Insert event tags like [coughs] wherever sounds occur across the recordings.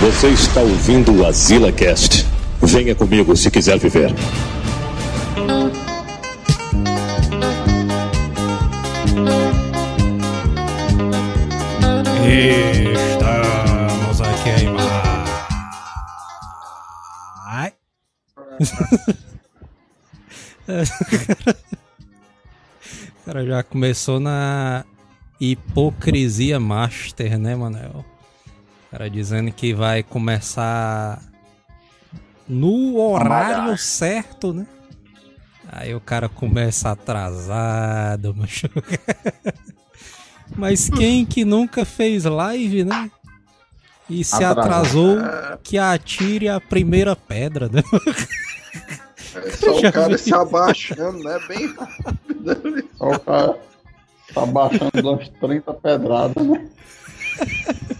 Você está ouvindo o Azila Cast. Venha comigo se quiser viver. Estamos a queimar. Ai. [laughs] O cara já começou na hipocrisia master, né, Manel? O cara dizendo que vai começar no horário certo, né? Aí o cara começa atrasado, macho. [laughs] Mas quem que nunca fez live, né? E se atrasou, que atire a primeira pedra, né? É só o cara se abaixando, né? Bem rápido. Só o cara tá baixando umas 30 pedradas, né? [laughs]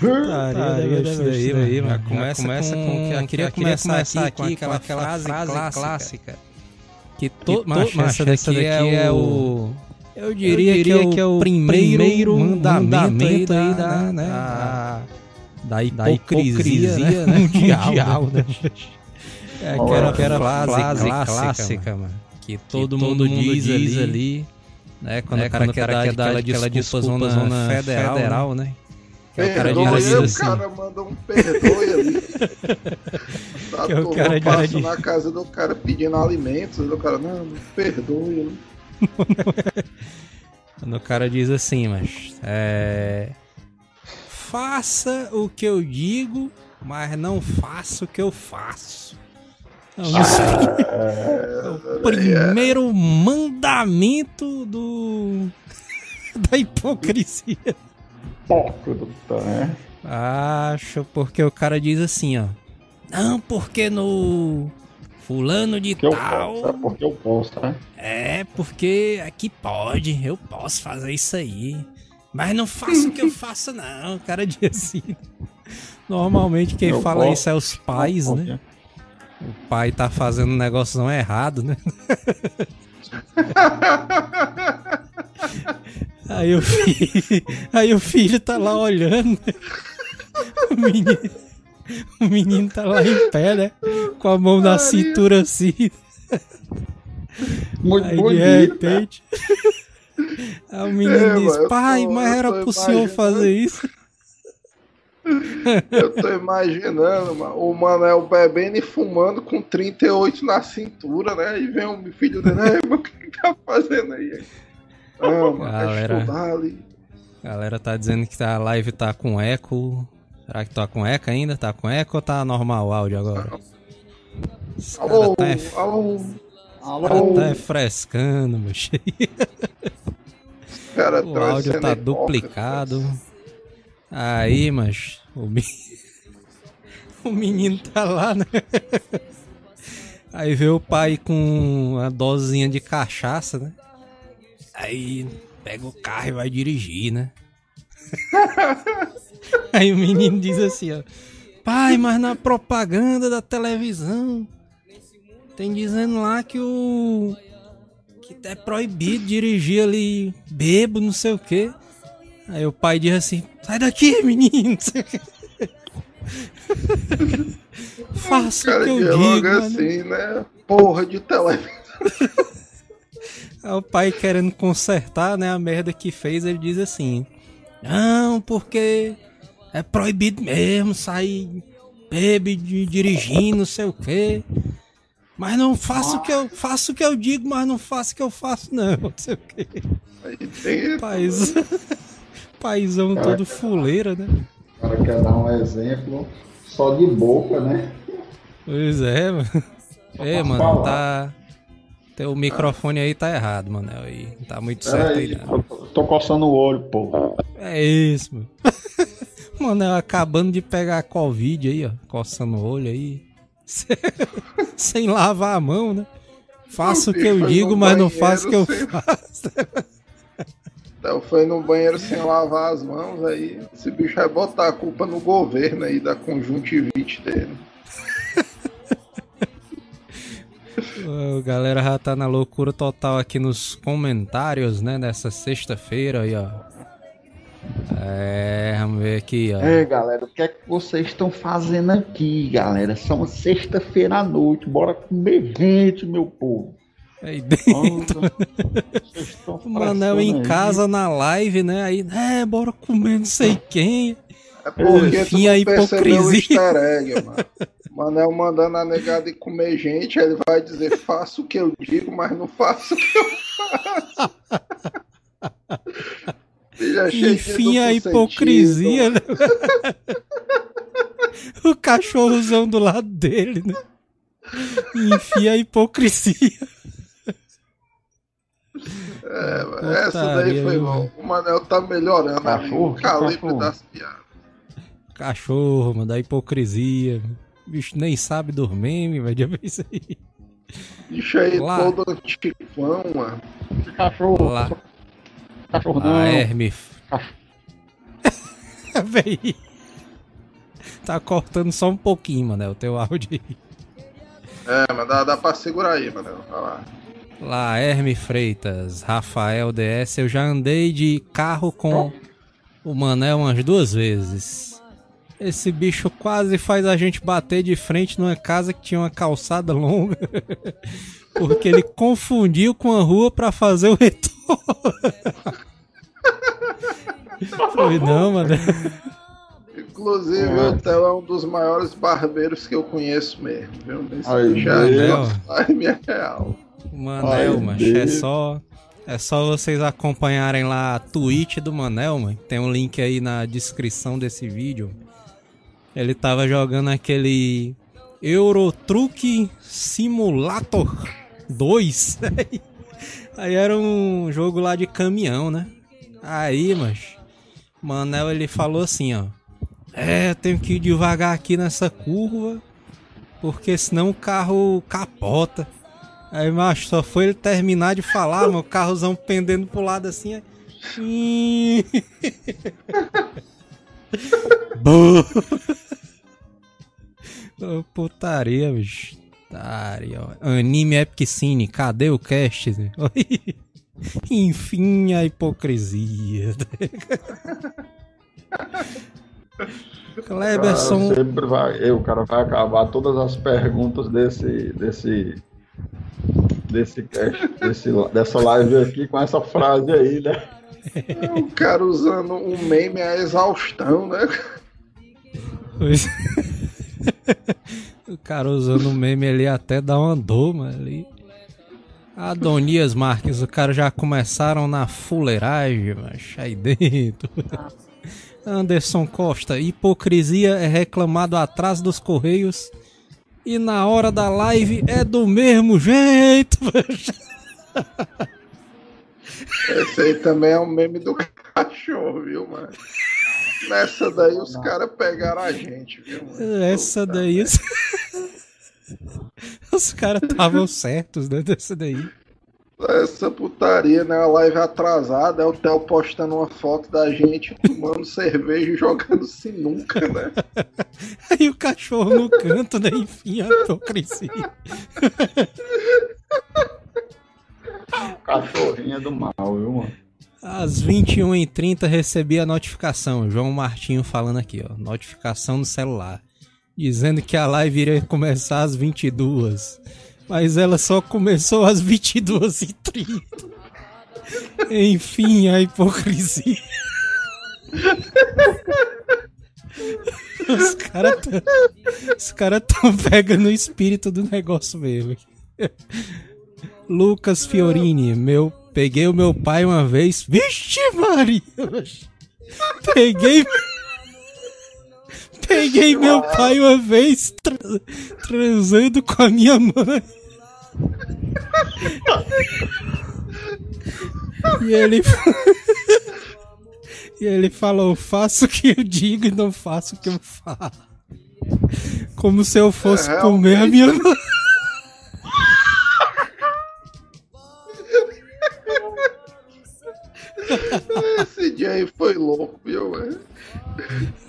Taria isso daí, aí, mano. Começa, começa com, com eu queria começar aqui com aquela, frase, frase clássica. Que todo, mas essa daqui, essa daqui é, é o eu diria, eu diria que, é que, é o primeiro, primeiro mandamento, mandamento aí da, da, né, da, da hipocrisia, hipocrisia né, mundial, [laughs] [laughs] mundial né? [laughs] É aquela, aquela frase, frase clássica, clássica mano, que todo, que mundo, todo mundo diz, diz ali, ali né, quando, né, o cara quer dar aquela, aquela desculpa, zona, zona federal, federal, né? É o cara ali, assim. O cara manda um perdoe ali. [laughs] tá que o cara passa de... na casa do cara pedindo alimentos, o cara, não, perdoe? [laughs] Quando o cara diz assim, mas é, faça o que eu digo, mas não faça o que eu faço. Então, isso é o primeiro mandamento do [laughs] da hipocrisia. Hipócrita, né? Acho, porque o cara diz assim, ó. Não, porque no fulano de porque tal. Eu posso, é porque eu posso, né? É, porque aqui pode, eu posso fazer isso aí. Mas não faço o que eu [laughs] faço, não. O cara diz assim. Normalmente quem eu fala posso, isso é os pais, né? O pai tá fazendo um negócio não errado, né? [laughs] [laughs] aí o filho, [laughs] aí o filho tá lá olhando. Né? O menino, o menino tá lá em pé, né? Com a mão na cintura assim. Muito Aí bonito. de repente. Aí o menino É, diz: Pai, tô- mas era pro senhor fazer isso. Eu tô imaginando, mano, o Manel bebendo e fumando com 38 na cintura, né? E vem um filho dele, "Ei, mano, o que que tá fazendo aí? Galera. é estudar ali. A galera tá dizendo que a live tá com eco. Será que tá com eco ainda? Tá com eco ou tá normal o áudio agora? Os cara Alô, tá, alô, os cara alô, tá frescando, meu cheio. cara, O áudio tá duplicado. Aí, mas o, me- [laughs] o menino tá lá, né? Aí vê o pai com uma dosinha de cachaça, né? Aí pega o carro e vai dirigir, né? [laughs] Aí o menino diz assim, ó. Pai, mas na propaganda da televisão tem dizendo lá que o que é proibido dirigir ali bebo, não sei o quê. Aí o pai diz assim: sai daqui, menino. [laughs] Faça o que eu digo. mano. assim, né? Porra de televisão. [laughs] Aí o pai querendo consertar, né, a merda que fez, ele diz assim: Não, porque é proibido mesmo sair bebe de dirigindo, não sei o quê. Mas não faço o que eu faço o que eu digo, mas não faço o que eu faço, não. Não sei o quê. Aí tem Pais... [laughs] Paizão todo fuleira, né? O cara quer dar um exemplo só de boca, né? Pois é, mano. É, mano, falar. tá. Teu microfone aí tá errado, mano. Aí. Tá muito certo aí, aí, eu tô- coçando o olho, pô. É isso, mano. [laughs] Eu acabando de pegar a Covid aí, ó. Coçando o olho aí. [laughs] Sem lavar a mão, né? Faço o que eu digo, mas não faço o que eu sem- faço. [laughs] Então foi no banheiro sem lavar as mãos, aí esse bicho vai botar a culpa no governo aí da conjuntivite dele. Galera já tá na loucura total aqui nos comentários, né? Nessa sexta-feira aí, ó. É, vamos ver aqui, ó. É, galera, o que é que vocês estão fazendo aqui, galera? São sexta-feira à noite, bora comer gente, meu povo. Aí dentro. o [laughs] Manel em casa na live, né? Aí, é, bora comer não sei quem. É porque Enfim, a hipocrisia. Egg, mano. [laughs] Manel mandando a negada ir comer gente, ele vai dizer, faço o que eu digo, mas não faço o que eu faço. Enfim, a hipocrisia, né? [laughs] o cachorrozão do lado dele, né? Enfim, a hipocrisia. É, essa daí foi bom. O Manel tá melhorando cachorro, o calibre das piadas. Cachorro, mano, da hipocrisia. O bicho nem sabe dormir, vai ver isso aí. Bicho aí Lá. todo antifão, mano. Cachorro. Lá. Cachorro não. Ah, Hermes. [laughs] Véi. Tá cortando só um pouquinho, mano, o teu áudio aí. É, mas dá, dá pra segurar aí, mano. Vai lá. Lá, Hermes Freitas, Rafael DS. Eu já andei de carro com o Manel umas duas vezes. Esse bicho quase faz a gente bater de frente numa casa que tinha uma calçada longa. [laughs] Porque ele confundiu com a rua para fazer o retorno. Foi não, mano. Inclusive, o Theo é um dos maiores barbeiros que eu conheço mesmo, viu? Esse já é minha real. Manel, mas é só é só vocês acompanharem lá a Twitch do Manel, mano. Tem um link aí na descrição desse vídeo. Ele tava jogando aquele Euro Truck Simulator 2. [laughs] aí era um jogo lá de caminhão, né? Aí, mas Manel ele falou assim, ó. É, eu tenho que ir devagar aqui nessa curva, porque senão o carro capota. Aí, macho, só foi ele terminar de falar, meu carrozão pendendo pro lado assim. Aí... [laughs] oh, putaria, bicho. Putaria, ó. Anime Epic Cine, cadê o cast? Enfim, a hipocrisia. [laughs] Cleberson. Sempre vai, o cara vai acabar todas as perguntas desse, desse desse, desse, dessa live aqui com essa frase aí, né? O cara usando um meme a exaustão, né? o cara usando um meme ali até dá uma doma ali. Adonias Marques, o cara já começaram na fuleiragem, mas aí dentro. Anderson Costa, hipocrisia é reclamado atrás dos correios e na hora da live é do mesmo jeito. Esse aí também é um meme do cachorro, viu, mano? Nessa daí os caras pegaram a gente, viu, mano? Essa daí. Os, [laughs] os caras estavam certos, né? Dessa daí. Essa putaria, né? A live atrasada, é o Theo postando uma foto da gente tomando [laughs] cerveja e jogando sinuca, né? [laughs] Aí o cachorro no canto, né? Enfim, a hipocrisia. Cachorrinha do mal, viu, mano? Às 21h30 recebi a notificação. João Martinho falando aqui, ó. Notificação no celular. Dizendo que a live iria começar às 22 mas ela só começou às 22h30. Enfim, a hipocrisia. Os caras cara tão pegando o espírito do negócio mesmo. Lucas Fiorini, meu, peguei o meu pai uma vez. Vixe, Maria! Peguei. Peguei meu pai uma vez tra transando com a minha mãe. e ele [laughs] e ele falou: faço o que eu digo e não faço o que eu falo. Como se eu fosse é, comer a minha mãe. Esse dia aí foi louco, viu, velho?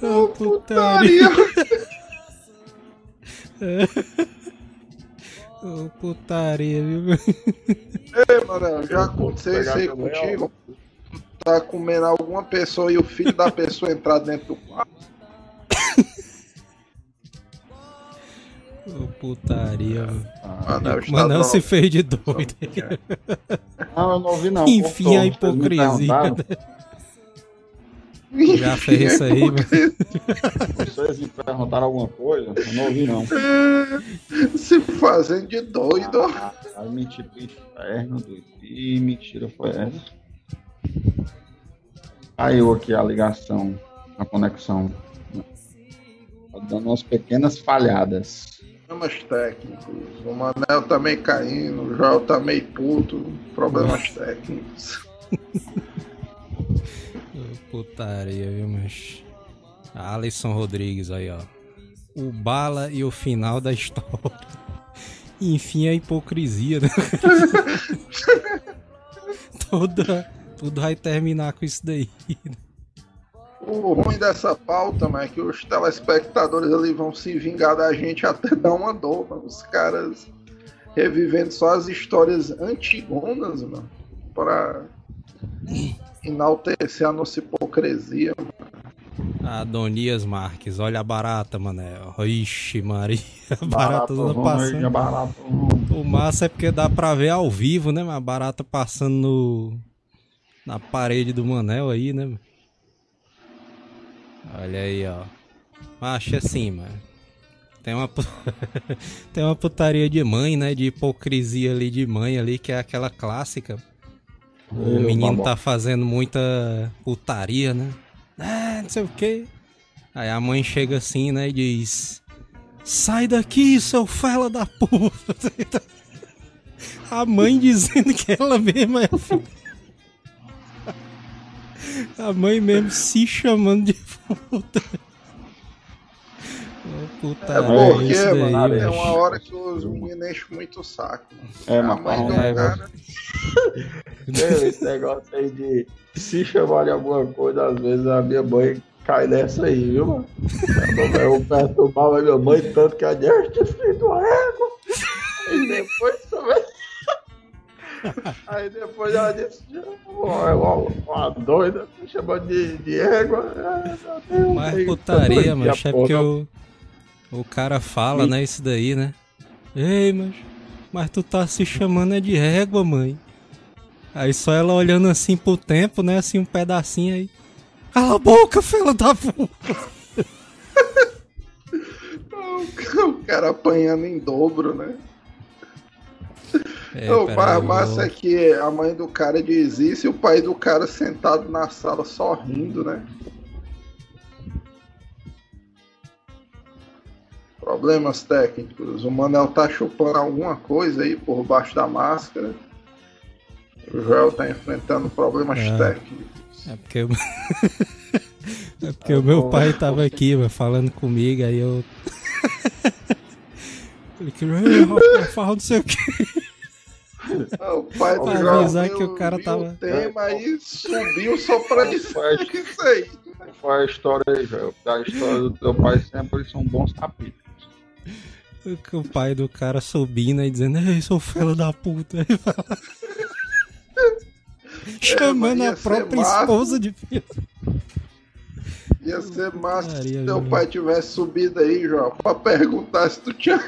Oh, putaria. Ô, oh, putaria, viu? Ei, mano, já aconteceu isso aí contigo? tá comendo alguma pessoa e o filho da pessoa entrar dentro do quarto. Oh, putaria, ah, mano. Mano, se fez de doido. [laughs] Não, eu não ouvi não. Enfim, a hipocrisia. Já fez isso aí, mano. Vocês me perguntaram alguma coisa? Eu não ouvi, não. [laughs] Se fazendo de doido. Ah, ah, mentira inferno, doido. Ih, mentira foi essa. Caiu aqui a ligação, a conexão. Tá dando umas pequenas falhadas. Problemas técnicos. O Manel tá meio caindo, o Joel tá meio puto. Problemas [laughs] técnicos. Putaria, viu, mas. Alisson Rodrigues aí, ó. O bala e o final da história. [laughs] Enfim, a hipocrisia, né? [laughs] Toda, tudo vai terminar com isso daí. O ruim dessa pauta, mas é que os telespectadores ali vão se vingar da gente até [laughs] dar uma dor, mano. Os caras revivendo só as histórias antigonas, mano. Pra enaltecer a nossa hipocrisia, mano. Adonias Marques, olha a barata, mané. Ixi, Maria. [laughs] A barata toda passando. Barato. O massa é porque dá pra ver ao vivo, né? A barata passando no... na parede do Manel aí, né? Olha aí, ó. Acho assim, mano. Tem uma, [laughs] tem uma putaria de mãe, né? De hipocrisia ali de mãe ali, que é aquela clássica. O menino tá fazendo muita putaria, né? Ah, não sei o que. Aí a mãe chega assim, né, e diz: Sai daqui, seu fela da puta. [laughs] A mãe dizendo que ela mesma é. A mãe mesmo se chamando de puta. Oh, puta é porque, é mano, é uma hora que os meninos enchem muito o saco. É, a mãe do é, cara. Esse negócio aí de se chamar de alguma coisa, às vezes a minha mãe cai nessa aí, viu, mano? Eu perturbava a minha mãe tanto que a tinha escrito uma égua. E depois também. Aí depois ela disse, uma, uma doida, me chamando de, de égua. Mais putaria, mas é porque o, o cara fala, né, isso daí, né? Ei, mas, mas tu tá se chamando é de égua, mãe. Aí só ela olhando assim pro tempo, né, assim um pedacinho aí. Cala a boca, fela da puta! [laughs] o cara apanhando em dobro, né? É, o mais massa é que a mãe do cara diz isso e o pai do cara sentado na sala só rindo, né? Problemas técnicos. O Manel tá chupando alguma coisa aí por baixo da máscara. O Joel tá enfrentando problemas é. técnicos. É porque, eu... é porque o meu [laughs] pai tava aqui, falando comigo, aí eu. [laughs] Falei, rapaz, fala não sei o que. O pai do pra avisar que o cara tava. O tema aí subiu só pra dizer isso aí. Foi a história aí, velho. A história do teu pai sempre são bons capítulos. O pai do cara subindo e dizendo, ei, sou filho da puta. Aí fala... [laughs] Chamando é, a própria esposa de filho. Ia ser massa se teu pai tivesse subido aí, João, pra perguntar se tu tinha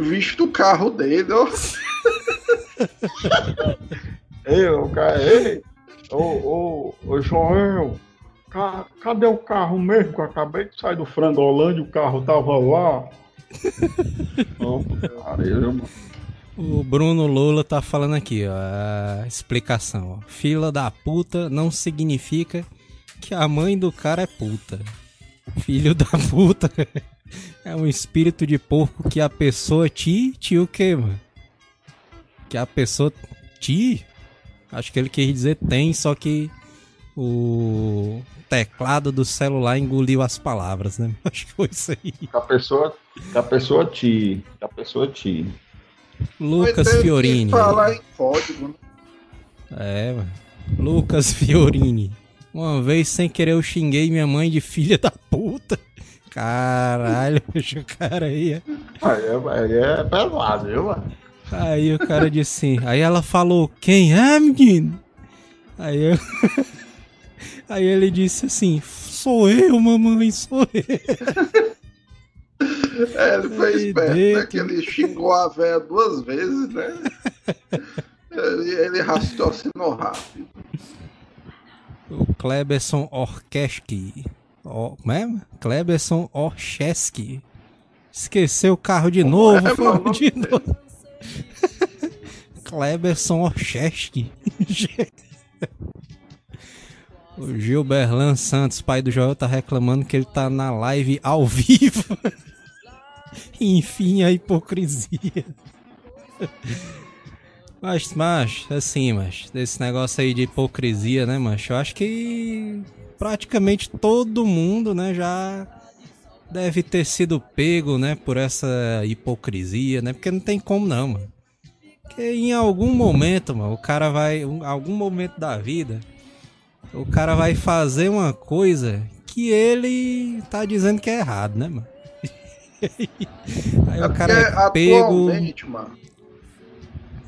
visto o carro dele, ó. [laughs] [laughs] ei, o cara, ei, ô, ô, ô, Joel, ca, cadê o carro mesmo? Que eu acabei de sair do Frangolândia, o carro tava lá. [laughs] oh, caramba. O Bruno Lula tá falando aqui, ó, a explicação. Ó. Fila da puta não significa que a mãe do cara é puta. Filho da puta [laughs] é um espírito de porco que a pessoa te, te o mano? Que a pessoa te, acho que ele quer dizer tem, só que o teclado do celular engoliu as palavras, né? [laughs] Acho que foi isso aí. Que a pessoa, que a pessoa que a pessoa te Lucas Fiorini. falar em código, né? É, mano. Lucas Fiorini. Uma vez sem querer eu xinguei minha mãe de filha da puta. Caralho, [laughs] o cara aí. Aí é, aí é pesado, viu, mano? Aí o cara disse assim. Aí ela falou: Quem é, menino? Aí eu. [laughs] Aí ele disse assim: Sou eu, mamãe, sou eu. [laughs] É, ele foi esperto, né? Que ele xingou a véia duas vezes, né? ele, ele raciocinou rápido. O Kleberson Orkeski. O, como é? Kleberson Orcheski. Esqueceu o carro de novo, é, foi de novo. [laughs] Kleberson Orcheski. [laughs] O Gilberlan Santos, pai do Joel, tá reclamando que ele tá na live ao vivo. [laughs] Enfim, a hipocrisia. Mas, mas, assim, mas, desse negócio aí de hipocrisia, né, mas eu acho que praticamente todo mundo, né, já deve ter sido pego, né, por essa hipocrisia, né, porque não tem como não, mano. Porque em algum momento, mano, o cara vai, em algum momento da vida, o cara vai fazer uma coisa que ele tá dizendo que é errado, né, mano? [laughs] Aí é o cara é pego. Atualmente, mano,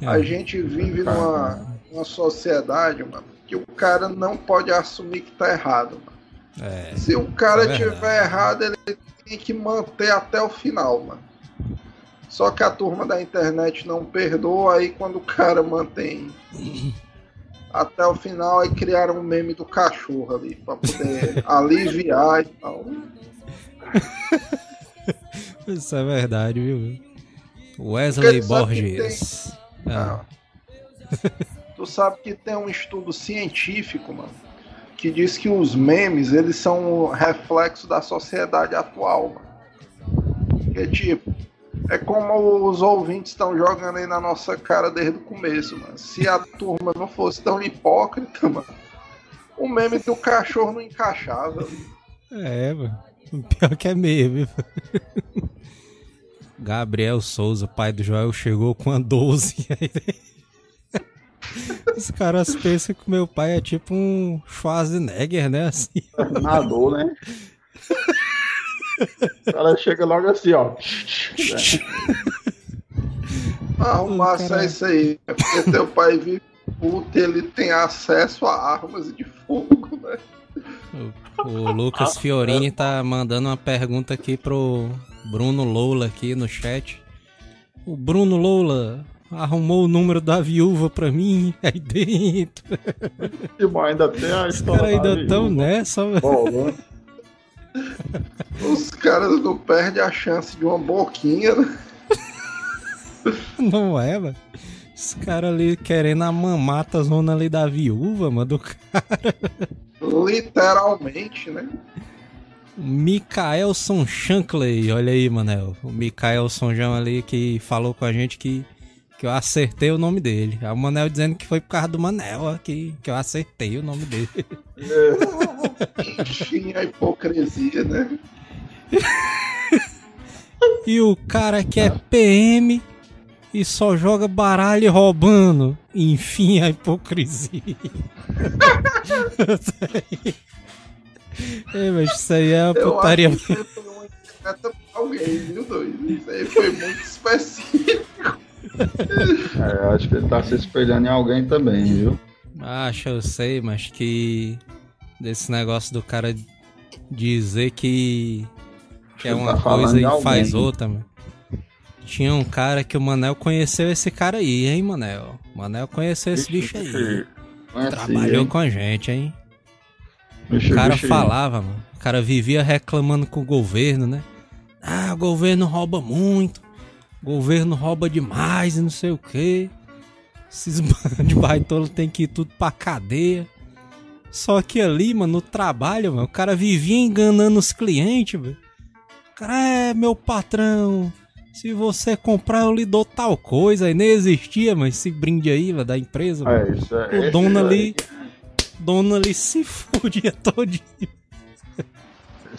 é. a gente vive numa, numa sociedade, mano, que o cara não pode assumir que tá errado, mano. É, Se o cara é tiver errado, ele tem que manter até o final, mano. Só que a turma da internet não perdoa, aí quando o cara mantém [laughs] até o final, aí criaram um meme do cachorro ali, pra poder [laughs] aliviar e tal. Isso é verdade, viu? Wesley Borges. Tem... Ah. tu sabe que tem um estudo científico, mano, que diz que os memes, eles são um reflexo da sociedade atual, mano. Que tipo, é como os ouvintes estão jogando aí na nossa cara desde o começo, mano. Se a turma não fosse tão hipócrita, mano, o meme do cachorro não encaixava. É, mano. Pior que é viu? Gabriel Souza, pai do Joel, chegou com a 12. Os caras pensam que meu pai é tipo um Schwarzenegger, né? Assim. Nadou, né? O cara chega logo assim, ó. Arrumar só isso aí. É porque teu pai vive puto e ele tem acesso a armas de fogo, né? O, o Lucas Fiorini tá mandando uma pergunta aqui pro Bruno Loula aqui no chat. O Bruno Loula arrumou o número da viúva pra mim [laughs] aí dentro. E ainda tem a Os caras ainda estão nessa, velho. Os caras não perdem a chance de uma boquinha, né? Não é, mano. Os caras ali querendo a mamata zona ali da viúva, mano, do cara. Literalmente, né? Mikaelson Shankley, olha aí, Manel. O Mikaelson João ali que falou com a gente que, que eu acertei o nome dele. Aí o Manel dizendo que foi por causa do Manel que, que eu acertei o nome dele. É. Enfim, a hipocrisia, né? e o cara que é PM e só joga baralho roubando. Enfim, a hipocrisia. é, mas isso aí é uma putaria. Eu acho que foi uma pra alguém, viu, doido? Isso aí foi muito específico. É, eu acho que ele tá se espelhando em alguém também, viu? Acho, eu sei, mas que. Desse negócio do cara dizer que. Que é uma tá coisa e faz outra, mano. Tinha um cara que o Manel conheceu esse cara aí, hein, Manel? Manel conheceu esse bicho aí. Trabalhou hein? com a gente, hein? o cara falava, mano. O cara vivia reclamando com o governo, né? Ah, o governo rouba muito. Governo rouba demais e não sei o quê. Esses [laughs] bandos de baitola tem que ir tudo pra cadeia. Só que ali, mano, no trabalho, mano, o cara vivia enganando os clientes, velho. O cara é meu patrão. Se você comprar, eu lhe dou tal coisa. Aí nem existia, mas esse brinde aí, velho, da empresa. É, isso é, o dono ali. Dono ali se [laughs] fudia todinho.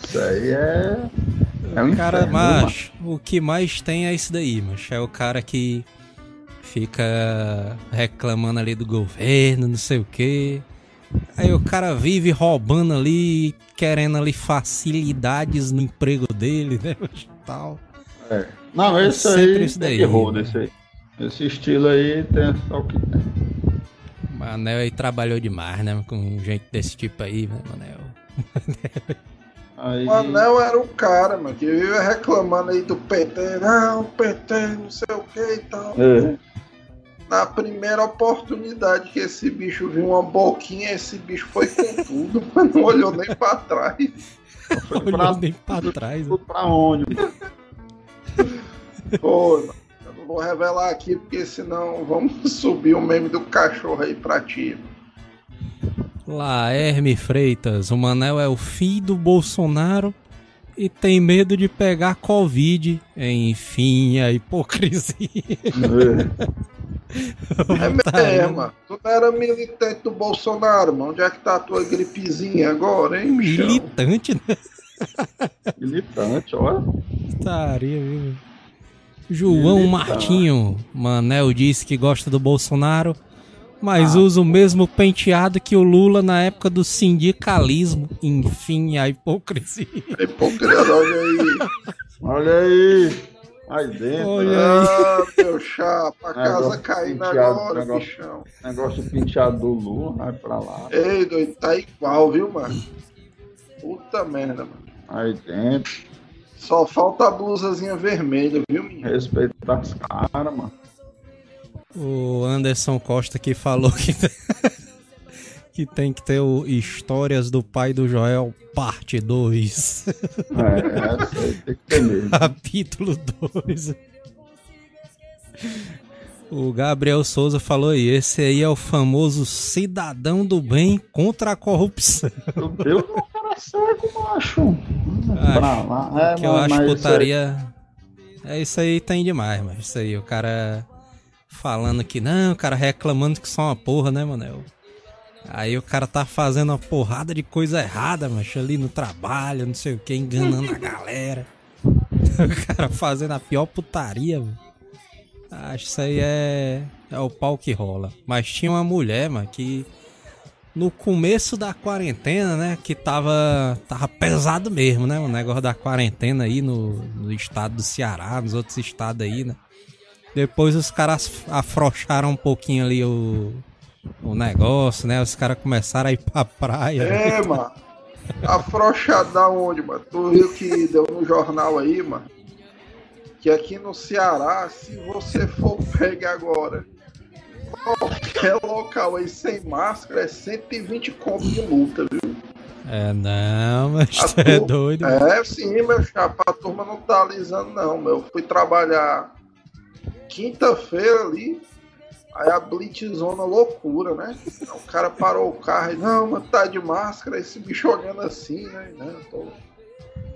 Isso aí é. É um cara, inferno, macho, o que mais tem é isso daí, macho. É o cara que fica reclamando ali do governo, não sei o quê. Aí o cara vive roubando ali, querendo ali facilidades no emprego dele, né? Tal. É. Não, esse é aí isso daí. errou desse aí. Esse estilo aí tem só o que tem. Manel aí trabalhou demais, né? Com gente desse tipo aí, né, Manel? [laughs] Aí... O Anel era o cara, mano, que vive reclamando aí do PT, não, PT, não sei o que e tal. É. Na primeira oportunidade que esse bicho viu uma boquinha, esse bicho foi com [laughs] tudo, mas não olhou nem pra trás. Não olhou pra, nem pra trás. Tudo pra onde? Pô, eu não vou revelar aqui, porque senão vamos [laughs] subir o meme do cachorro aí pra ti. Lá, Herme Freitas, o Manel é o filho do Bolsonaro e tem medo de pegar Covid. Enfim, a hipocrisia. É, [laughs] é mano. Tu não era militante do Bolsonaro, mano. Onde é que tá a tua gripezinha agora, hein, bichão? Militante, né? [laughs] militante, olha. Estaria, viu? João militante. Martinho, Manel disse que gosta do Bolsonaro mas ah. usa o mesmo penteado que o Lula na época do sindicalismo. Enfim, a hipocrisia. A hipocrisia, olha aí. olha aí. Aí dentro. Olha ah, meu chapa, a casa caindo agora, negócio, bichão. Negócio penteado do Lula, vai pra lá. Ei, doido, tá igual, viu, mano? Puta merda, mano. Aí dentro. Só falta a blusazinha vermelha, viu, menino? Respeito das caras, mano. O Anderson Costa que falou que, [laughs] que tem que ter o Histórias do Pai do Joel, parte 2. É, aí tem que ter mesmo. Capítulo 2. O Gabriel Souza falou aí, esse aí é o famoso cidadão do bem contra a corrupção. Meu Deus, o cara cego, macho. Acho, é, que eu acho putaria. É isso aí tem demais, mas isso aí, o cara falando que não, o cara reclamando que só uma porra, né, Manel? Aí o cara tá fazendo uma porrada de coisa errada, macho, ali no trabalho, não sei o que, enganando a [laughs] galera. O cara fazendo a pior putaria, mano. Acho que isso aí é, é o pau que rola. Mas tinha uma mulher, mano, que no começo da quarentena, né, que tava, tava pesado mesmo, né, o negócio da quarentena aí no, no estado do Ceará, nos outros estados aí, né. Depois os caras afrouxaram um pouquinho ali o, o negócio, né? Os caras começaram a ir pra praia. É, né? mano. Afrouxar da onde, mano? Tu viu que deu no jornal aí, mano? Que aqui no Ceará, se você for pegar agora qualquer local aí sem máscara, é 120 conto de multa, viu? É, não, [laughs] mas tu é doido. É, sim, meu chapa, a turma não tá alisando, não, meu. Eu fui trabalhar quinta-feira ali, aí a blitzona loucura, né? O cara parou o carro e, não, mas tá de máscara, esse bicho olhando assim, né? Não, né, tô...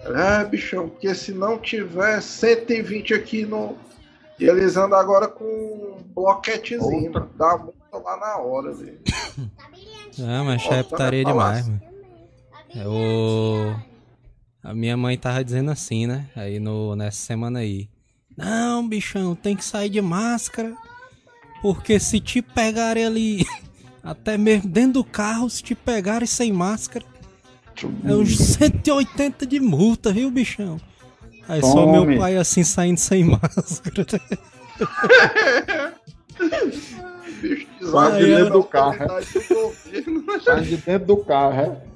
É, bichão, porque se não tiver 120 aqui no. E eles andam agora com um bloquetezinho, mano. Dá multa lá na hora, velho. [coughs] Ah, mas é putaria demais, mano. É o. A minha mãe tava dizendo assim, né? Aí no, nessa semana aí. Não, bichão, tem que sair de máscara. Porque se te pegarem ali, [laughs] até mesmo dentro do carro, se te pegarem sem máscara, é uns 180 de multa, viu, bichão? Aí Tome. só meu pai assim saindo sem [laughs] máscara. Sai de dentro do carro. Sai de dentro do carro, é?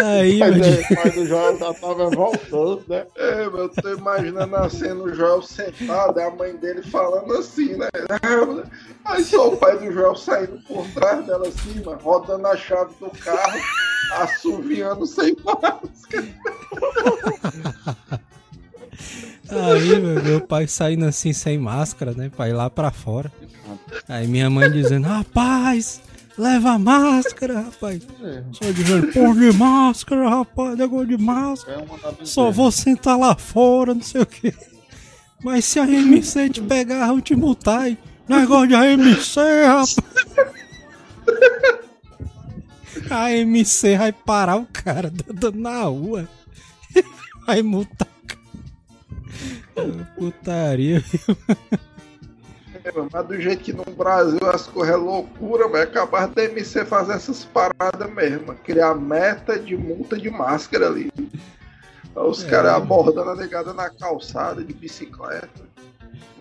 Aí, Mas é, o pai do Joel já tava voltando, né? É, eu tô imaginando a cena o Joel sentado e a mãe dele falando assim, né? Aí só o pai do Joel saindo por trás dela assim, mano, rodando a chave do carro, assoviando sem máscara. Aí, meu, meu pai saindo assim sem máscara, né? Pra ir lá pra fora. Aí minha mãe dizendo, rapaz, Leva máscara, rapaz. É. Só dizendo, pô de máscara, rapaz, negócio de máscara. É Só vou sentar lá fora, não sei o que. Mas se a MC te pegar, vão te multar. Hein? Negócio de AMC, rapaz. A MC vai parar o cara dando na rua. Vai multar. Putaria, viu? Mas do jeito que no Brasil as coisas é loucura, vai acabar da MC fazer essas paradas mesmo. Criar meta de multa de máscara ali. Os é. caras abordando a negada na calçada de bicicleta.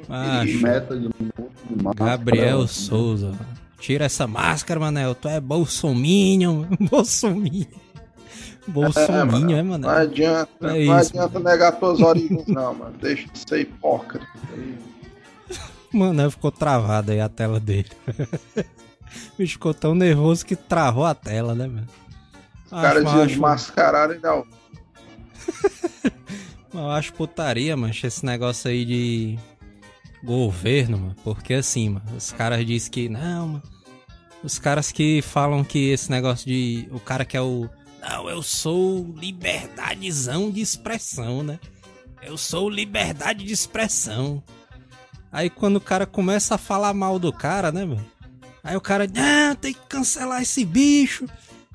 Mas... Meta de multa. Gabriel Souza. Tira essa máscara, Manel. Tu é bolsominion. [laughs] bolsominion. Bolsominion, é, é, mano. Não adianta, é não isso, adianta negar tuas origens, não, mano. Deixa de ser hipócrita. [laughs] Mano, ficou travado aí a tela dele. o [laughs] bicho ficou tão nervoso que travou a tela, né, mano? Os caras desmascararam e não. Eu acho putaria, mancha, esse negócio aí de governo, mano. Porque assim, mano, os caras dizem que não, mano. Os caras que falam que esse negócio de. O cara que é o. Não, eu sou liberdadezão de expressão, né? Eu sou liberdade de expressão. Aí quando o cara começa a falar mal do cara, né, mano? Aí o cara, não, tem que cancelar esse bicho.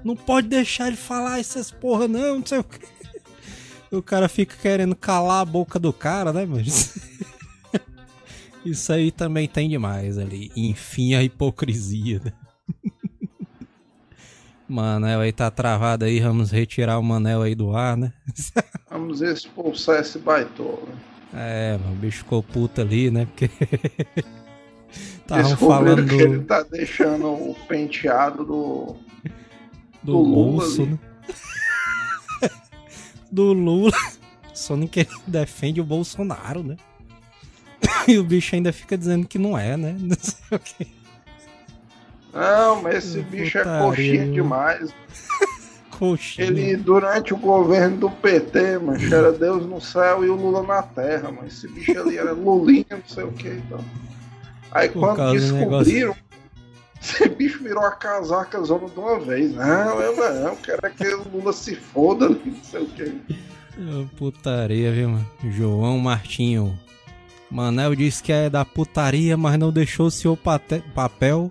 Não pode deixar ele falar essas porra, não, não sei o que. [laughs] O cara fica querendo calar a boca do cara, né, mano? [laughs] Isso aí também tem demais ali. Enfim, a hipocrisia, né? [laughs] Manel aí tá travado aí, vamos retirar o Manel aí do ar, né? Vamos expulsar esse baitola. É, o bicho ficou puto ali, né? Porque. [laughs] Estavam falando. Que ele tá deixando o penteado do. Do, do bolso, Lula, né? [laughs] do Lula. Só nem que ele defende o Bolsonaro, né? [laughs] E o bicho ainda fica dizendo que não é, né? Não sei o que. Não, mas esse bicho é coxinha demais. Coxinha. Ele, durante o governo do PT, mano, era Deus no céu e o Lula na terra, mas esse bicho ali era Lulinha, não sei o que, então. Aí Por quando descobriram, esse bicho virou a casaca zona de uma vez. Não, eu não, quero é que o Lula se foda, não sei o que. Putaria, viu, mano? João Martinho. Manel disse que é da putaria, mas não deixou o seu papel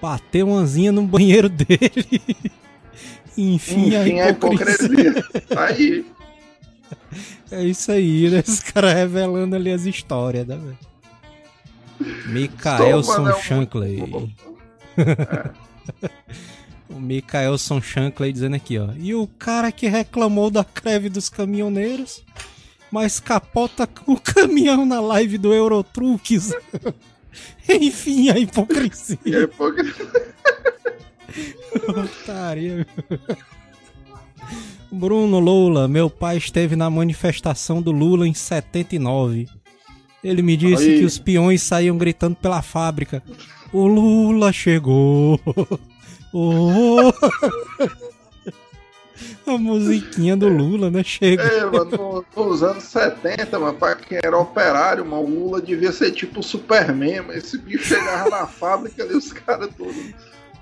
bater uma zinha no banheiro [laughs] dele. Enfim, Enfim, a hipocrisia. A aí. É isso aí, né? Os caras revelando ali as histórias, né, velho? Mikaelson Shankly. É. [laughs] o Mikaelson Shankly dizendo aqui, ó. E o cara que reclamou da greve dos caminhoneiros, mas capota o caminhão na live do Eurotruques. [laughs] Enfim, a hipocrisia. a hipocrisia. Otário. Bruno Lula, meu pai esteve na manifestação do Lula em 79. Ele me disse Aí. que os peões saíam gritando pela fábrica. O Lula chegou. [laughs] Oh. [laughs] A musiquinha do Lula, né? Chega. É, mano, nos anos 70, mano, pra quem era operário, mano, o Lula devia ser tipo o Superman, mas esse bicho chegava na fábrica ali, os caras todos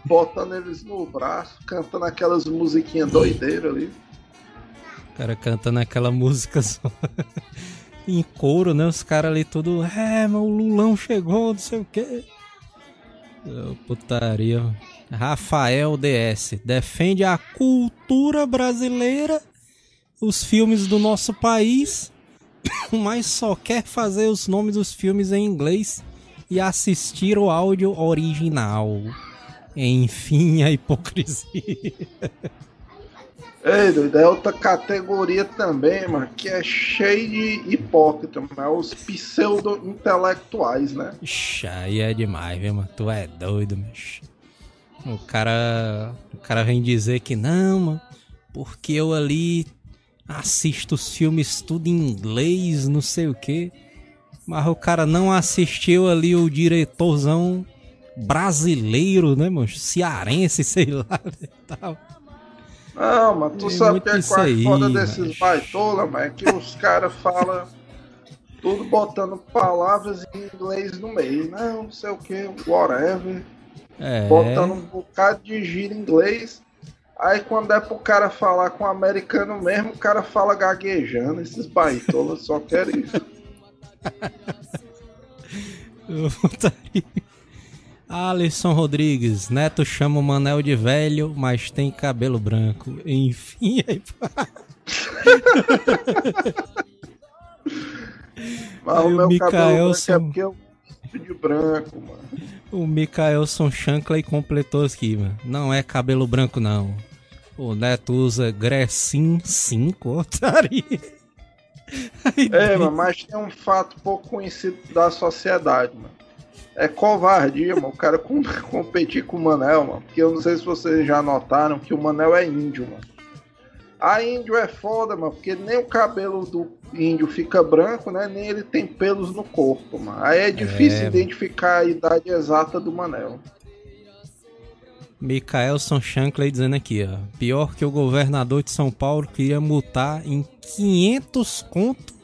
botando eles no braço, cantando aquelas musiquinhas doideiras ali. Cara cantando aquela música só. [laughs] em couro, né? Os caras ali tudo. É, mas o Lulão chegou, não sei o quê. Oh, putaria. Rafael DS. Defende a cultura brasileira, os filmes do nosso país, [coughs] mas só quer fazer os nomes dos filmes em inglês e assistir o áudio original. Enfim, a hipocrisia. Ei, doido, é outra categoria também, mano, que é cheio de hipócrita, mano. É os pseudo-intelectuais, né? Ixi, aí é demais, viu, mano? Tu é doido, bicho. O cara. O cara vem dizer que não, mano, porque eu ali assisto os filmes tudo em inglês, não sei o que. Mas o cara não assistiu ali o diretorzão brasileiro, né, mano? Cearense, sei lá, né, tal. Não, mas tu é sabe que é quase foda desses baitola, mas é que os caras falam tudo botando palavras em inglês no meio. Não, não sei o que, whatever. É. Botando um bocado de giro em inglês. Aí quando é pro cara falar com o americano mesmo, o cara fala gaguejando. Esses baitolas só querem isso. [laughs] Alisson Rodrigues, Neto chama o Manel de velho, mas tem cabelo branco. Enfim, aí. [laughs] mas aí o meu cabelo branco é porque eu de branco, mano. O Mikaelson Shankley completou aqui, mano. Não é cabelo branco, não. O Neto usa Grecin 5, otário. É, mano, mas tem um fato pouco conhecido da sociedade, mano é covardia, mano. O cara com, [laughs] competir com o Manel, mano. Porque eu não sei se vocês já notaram que o Manel é índio, mano. A índio é foda, mano, porque nem o cabelo do índio fica branco, né? Nem ele tem pelos no corpo, mano. Aí é difícil é... identificar a idade exata do Manel. Mikaelson Shankly dizendo aqui, ó. Pior que o governador de São Paulo queria multar em 500 conto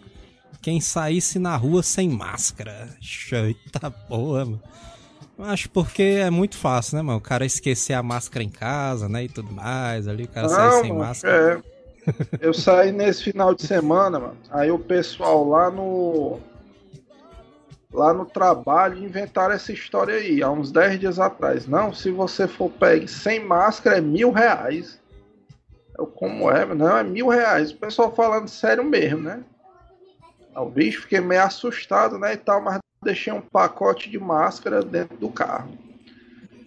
quem saísse na rua sem máscara. Eita porra, mano. Acho porque é muito fácil, né, mano? O cara esquecer a máscara em casa, né? E tudo mais. Ali o cara sai sem máscara. É. Eu saí nesse final de semana, mano. Aí o pessoal lá no. Lá no trabalho inventaram essa história aí, há uns 10 dias atrás. Não, se você for pegue sem máscara é mil reais. Eu, como é? Não, é mil reais. O pessoal falando sério mesmo, né? O bicho fiquei meio assustado, né? E tal, mas deixei um pacote de máscara dentro do carro.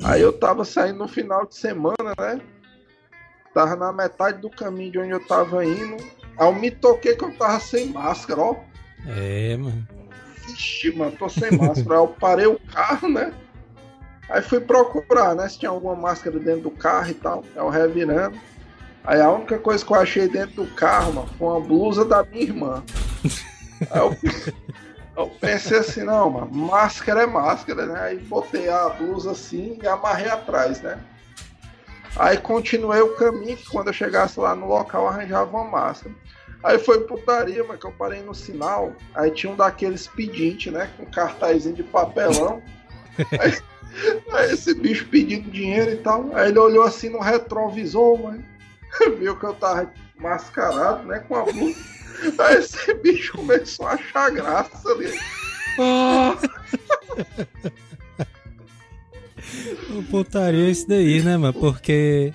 Aí eu tava saindo no final de semana, né? Tava na metade do caminho de onde eu tava indo. Aí eu me toquei que eu tava sem máscara, ó. É, mano. Ixi, mano, tô sem máscara. Aí eu parei o carro, né? Aí fui procurar, né? Se tinha alguma máscara dentro do carro e tal. Aí eu revirando. Aí a única coisa que eu achei dentro do carro, mano, foi uma blusa da minha irmã. [laughs] Aí eu, eu pensei assim, não, mano, máscara é máscara, né? Aí botei a blusa assim e amarrei atrás, né? Aí continuei o caminho, que quando eu chegasse lá no local arranjava uma máscara. Aí foi putaria, mas que eu parei no sinal, aí tinha um daqueles pedintes, né? Com cartazinho de papelão. [laughs] aí, aí, esse bicho pedindo dinheiro e tal. Aí ele olhou assim no retrovisor, mano. [laughs] Viu que eu tava mascarado, né? Com a blusa. Aí esse bicho começou a achar graça ali. Oh. o putaria isso daí, né, mano? Porque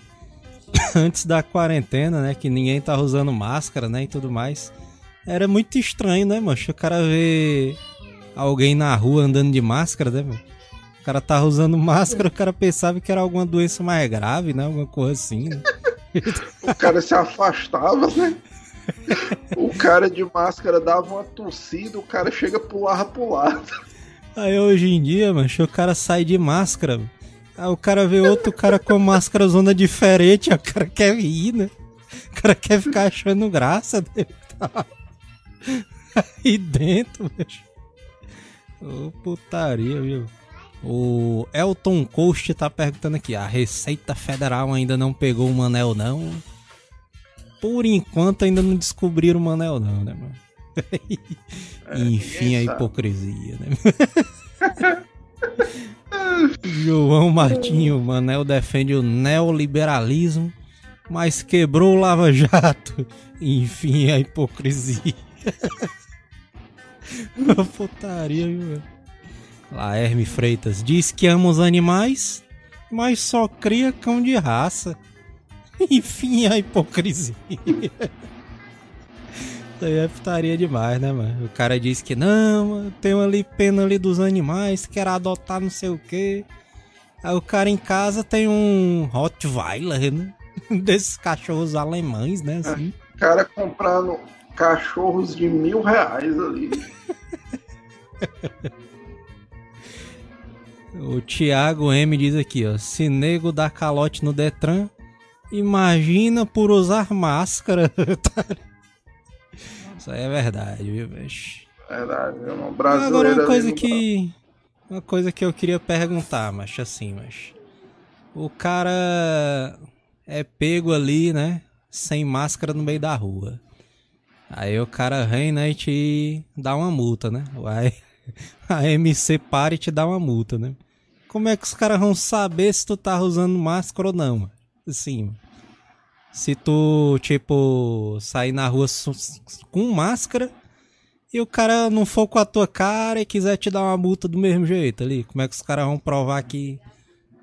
antes da quarentena, né, que ninguém tava usando máscara, né, e tudo mais, era muito estranho, né, mano? O cara ver alguém na rua andando de máscara, né, mano? O cara tava usando máscara, o cara pensava que era alguma doença mais grave, né? Alguma coisa assim, né? o cara se afastava, né? O cara de máscara dava uma tossida, o cara chega pular pro lado. Aí hoje em dia, mano, o cara sai de máscara. Aí o cara vê outro cara com máscara zona diferente, o cara quer rir, né? O cara quer ficar achando graça dele. Tá aí dentro, bicho. Ô, putaria, viu? O Elton Coast tá perguntando aqui: a Receita Federal ainda não pegou o Manel, não? Por enquanto ainda não descobriram o Manel, não, né, mano? [laughs] É, Enfim, a hipocrisia, né? [laughs] João Martinho, Manel defende o neoliberalismo, mas quebrou o Lava Jato. Enfim, a hipocrisia. [laughs] Putaria, viu? Laerme Freitas diz que ama os animais, mas só cria cão de raça. [laughs] Enfim, a hipocrisia. Isso aí é putaria demais, né, mano? O cara diz que não, mano, tem ali pena ali dos animais, quer adotar não sei o quê. Aí o cara em casa tem um Rottweiler, né? [laughs] Desses cachorros alemães, né? Assim. O cara comprando cachorros de mil reais ali. [laughs] o Thiago M diz aqui, ó. Se nego dá calote no Detran, Imagina por usar máscara. [laughs] Isso aí é verdade, viu, bicho? Verdade, é uma brasileira. Agora uma coisa que. Uma coisa que eu queria perguntar, mas assim, mas. O cara é pego ali, né? Sem máscara no meio da rua. Aí o cara vem, né, e te dá uma multa, né? Vai. [laughs] A MC para e te dá uma multa, né? Como é que os caras vão saber se tu tá usando máscara ou não? Assim, se tu, tipo, sair na rua com máscara e o cara não for com a tua cara e quiser te dar uma multa do mesmo jeito ali, como é que os caras vão provar que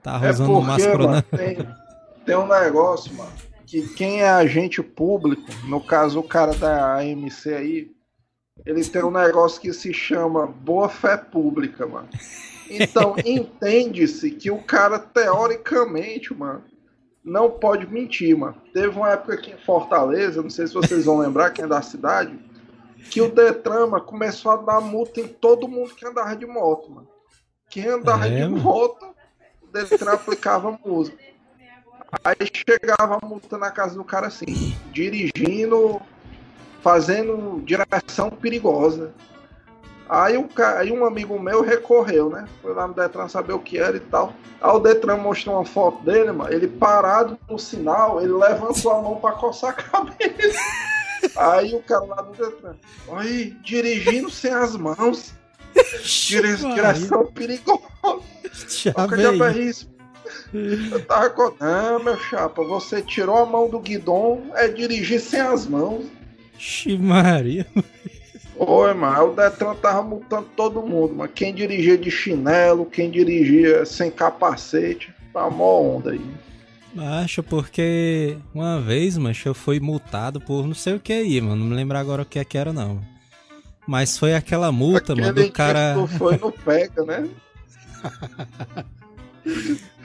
tá é usando é máscara mano, não? Tem, tem um negócio, mano, que quem é agente público, no caso o cara da AMC aí, ele tem um negócio que se chama boa fé pública, mano. Então, [laughs] entende-se que o cara, teoricamente, mano, não pode mentir, mano. Teve uma época aqui em Fortaleza, não sei se vocês vão lembrar, quem é da cidade, que o Detran mano, começou a dar multa em todo mundo que andava de moto, mano. Quem andava é, de moto, o Detran aplicava música. Aí chegava a multa na casa do cara assim, dirigindo, fazendo direção perigosa. Aí, o, aí um amigo meu recorreu, né? Foi lá no Detran saber o que era e tal. Aí o Detran mostrou uma foto dele, mano. Ele parado no sinal, ele levantou a mão pra coçar a [laughs] cabeça. Aí o cara lá do Detran, aí, dirigindo sem as mãos. Dire, direção perigosa. O é isso. Eu tava com. Não, meu chapa, você tirou a mão do guidão, é dirigir sem as mãos. Ximaria. Oi, mano, o Detran tava multando todo mundo, mas quem dirigia de chinelo, quem dirigia sem capacete, tá mó onda aí. Acho porque uma vez, mas eu fui multado por não sei o que aí, mano. Não me lembro agora o que é que era, não. Mas foi aquela multa, Aquele mano, do cara. Foi no pega, né? [laughs]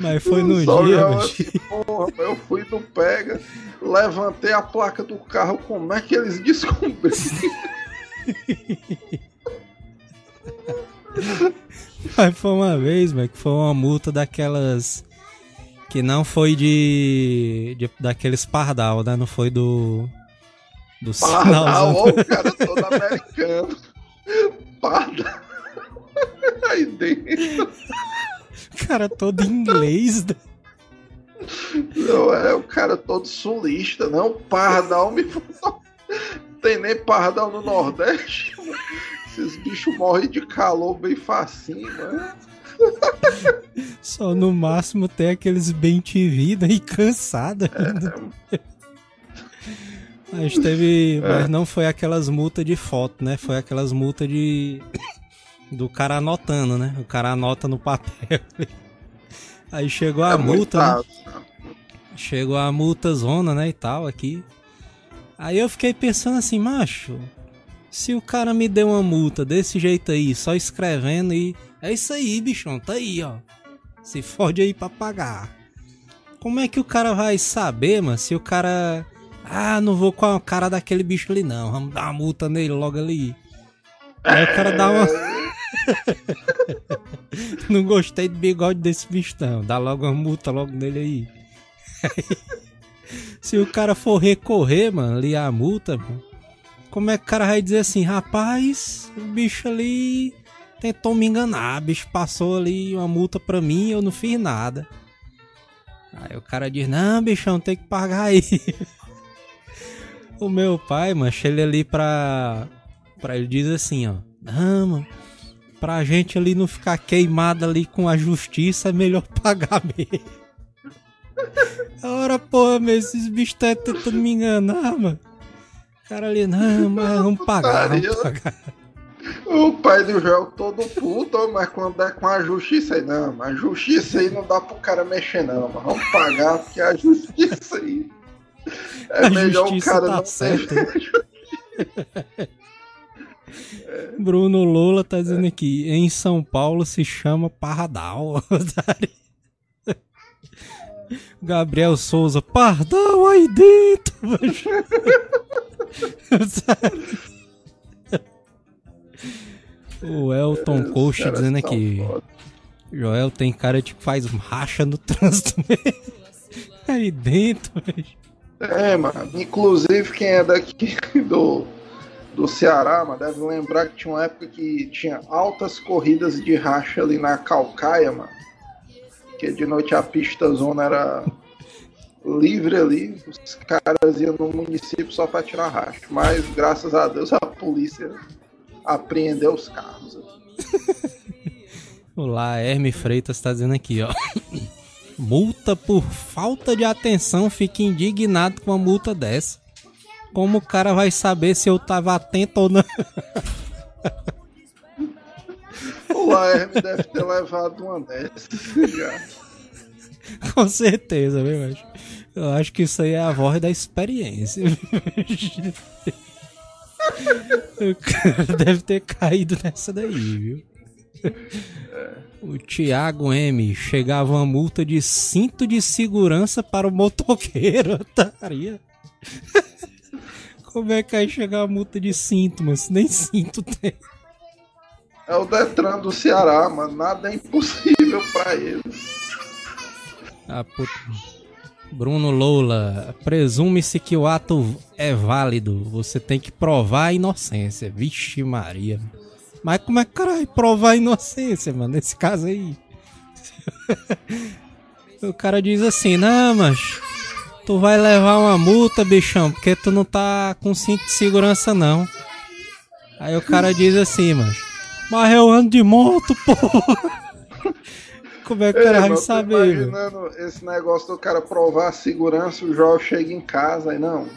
Mas foi no dia, assim, porra, eu fui no pega, levantei a placa do carro, como é que eles descobriram? [laughs] [laughs] Mas foi uma vez, mas que foi uma multa daquelas que não foi de, de daqueles pardal, né? Não foi do do pardal, ó, o cara todo americano. Pardal. [laughs] Aí dentro. Cara todo inglês. Né? Não é o cara todo sulista, não. Pardal me tem nem pardal no Nordeste. Esses bichos morrem de calor bem facinho, né? Só no máximo tem aqueles bem te vida e cansada. É. Mas teve. É. Mas não foi aquelas multas de foto, né? Foi aquelas multas de. Do cara anotando, né? O cara anota no papel. Aí chegou a é multa. Né? Chegou a multa zona, né? E tal, aqui. Aí eu fiquei pensando assim, macho. Se o cara me deu uma multa desse jeito aí, só escrevendo e é isso aí, bichão, tá aí, ó. Se fode aí pra pagar. Como é que o cara vai saber, mano, se o cara. Ah, não vou com a cara daquele bicho ali, não. Vamos dar uma multa nele logo ali. Aí o cara dá uma. [laughs] não gostei do bigode desse bicho, não. Dá logo uma multa logo nele aí. [laughs] se o cara for recorrer, mano, ali a multa, mano, como é que o cara vai dizer assim, rapaz, o bicho ali tentou me enganar, bicho passou ali uma multa pra mim eu não fiz nada. Aí o cara diz, não, bichão, tem que pagar aí. [laughs] o meu pai, mano, ele ali pra. pra ele diz assim, ó. Não, mano, pra gente ali não ficar queimado ali com a justiça, é melhor [laughs] pagar mesmo. Ora, porra, meu, esses bichos estão tentando me enganar, mano. O cara ali, não, mas vamos pagar, vamos pagar. O pai do Joel todo puto, mas quando é com a justiça aí, não, a justiça aí não dá pro cara mexer, não, mas vamos pagar, porque a justiça aí. É a melhor o cara tá não certo. [laughs] Bruno Lula tá dizendo é. aqui, em São Paulo se chama Pardal. [laughs] Gabriel Souza, Pardal aí dentro. [laughs] O Elton é, Coach dizendo aqui. Foda. Joel tem cara de que faz racha no trânsito [laughs] mesmo. Aí dentro, É, mano. Inclusive, quem é daqui [laughs] do, do Ceará, mano, deve lembrar que tinha uma época que tinha altas corridas de racha ali na Calcaia, mano. Que de noite a pista zona era livre ali. Os caras iam no município só pra tirar racha. Mas, graças a Deus, a polícia apreender os carros. [laughs] Olá, Herme Freitas está dizendo aqui, ó. [coughs] Multa por falta de atenção, fica indignado com uma multa dessa. Como o cara vai saber se eu tava atento ou não? [laughs] O Herme deve ter levado uma dessas já. [laughs] Com certeza, viu, acho. Eu acho que isso aí é a voz da experiência. [laughs] o cara deve ter caído nessa daí, viu? O Thiago M. Chegava uma multa de cinto de segurança para o motoqueiro. [laughs] Como é que aí chegar a multa de cinto, mas nem cinto tem? É o Detran do Ceará, mano. Nada é impossível pra eles. Ah, puta. Bruno Lola, presume-se que o ato é válido. Você tem que provar a inocência. Vixe Maria. Mas como é que vai provar a inocência, mano? Nesse caso aí. [laughs] o cara diz assim, não, mas tu vai levar uma multa, bichão, porque tu não tá com cinto de segurança, não. Aí o cara diz assim, mas, mas eu ando de moto, porra. Como é que o cara vai saber? imaginando esse negócio do cara provar a segurança, o João chega em casa e não.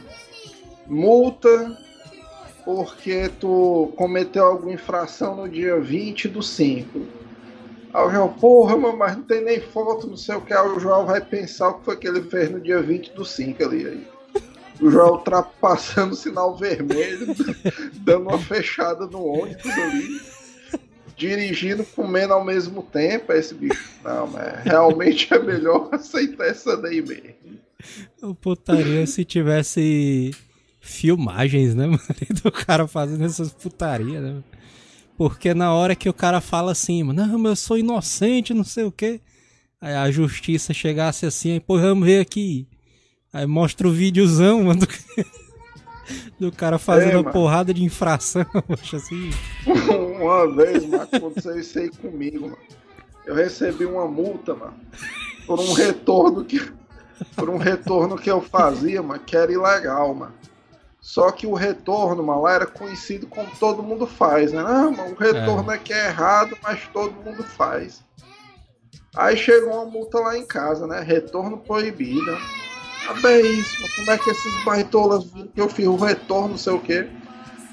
Multa porque tu cometeu alguma infração no dia 20 do 5. Aí o João, porra, mas não tem nem foto, não sei o que. Aí o João vai pensar o que foi que ele fez no dia 20 do 5 ali. Aí. O João ultrapassando o sinal vermelho, [laughs] dando uma fechada no ônibus ali dirigindo, comendo ao mesmo tempo, esse bicho. Não, mas realmente é melhor [laughs] aceitar essa daí mesmo. Eu putaria se tivesse filmagens, né, [laughs] mano? Do cara fazendo essas putarias, né? Porque na hora que o cara fala assim, mano, não, mas eu sou inocente, não sei o quê. Aí a justiça chegasse assim, aí, pô, vamos ver aqui. Aí mostra o videozão, [laughs] mano. do cara fazendo é, uma porrada de infração, assim. Uma vez, mano, aconteceu isso aí comigo, mano. Eu recebi uma multa, mano, por um retorno que por um retorno que eu fazia, mano, que era ilegal, mano. Só que o retorno, mano, lá era conhecido como todo mundo faz, né? Não, mano, o retorno é. aqui é errado, mas todo mundo faz. Aí chegou uma multa lá em casa, né? Retorno proibido. É isso, como é que esses baitolas que eu fiz o retorno, não sei o quê.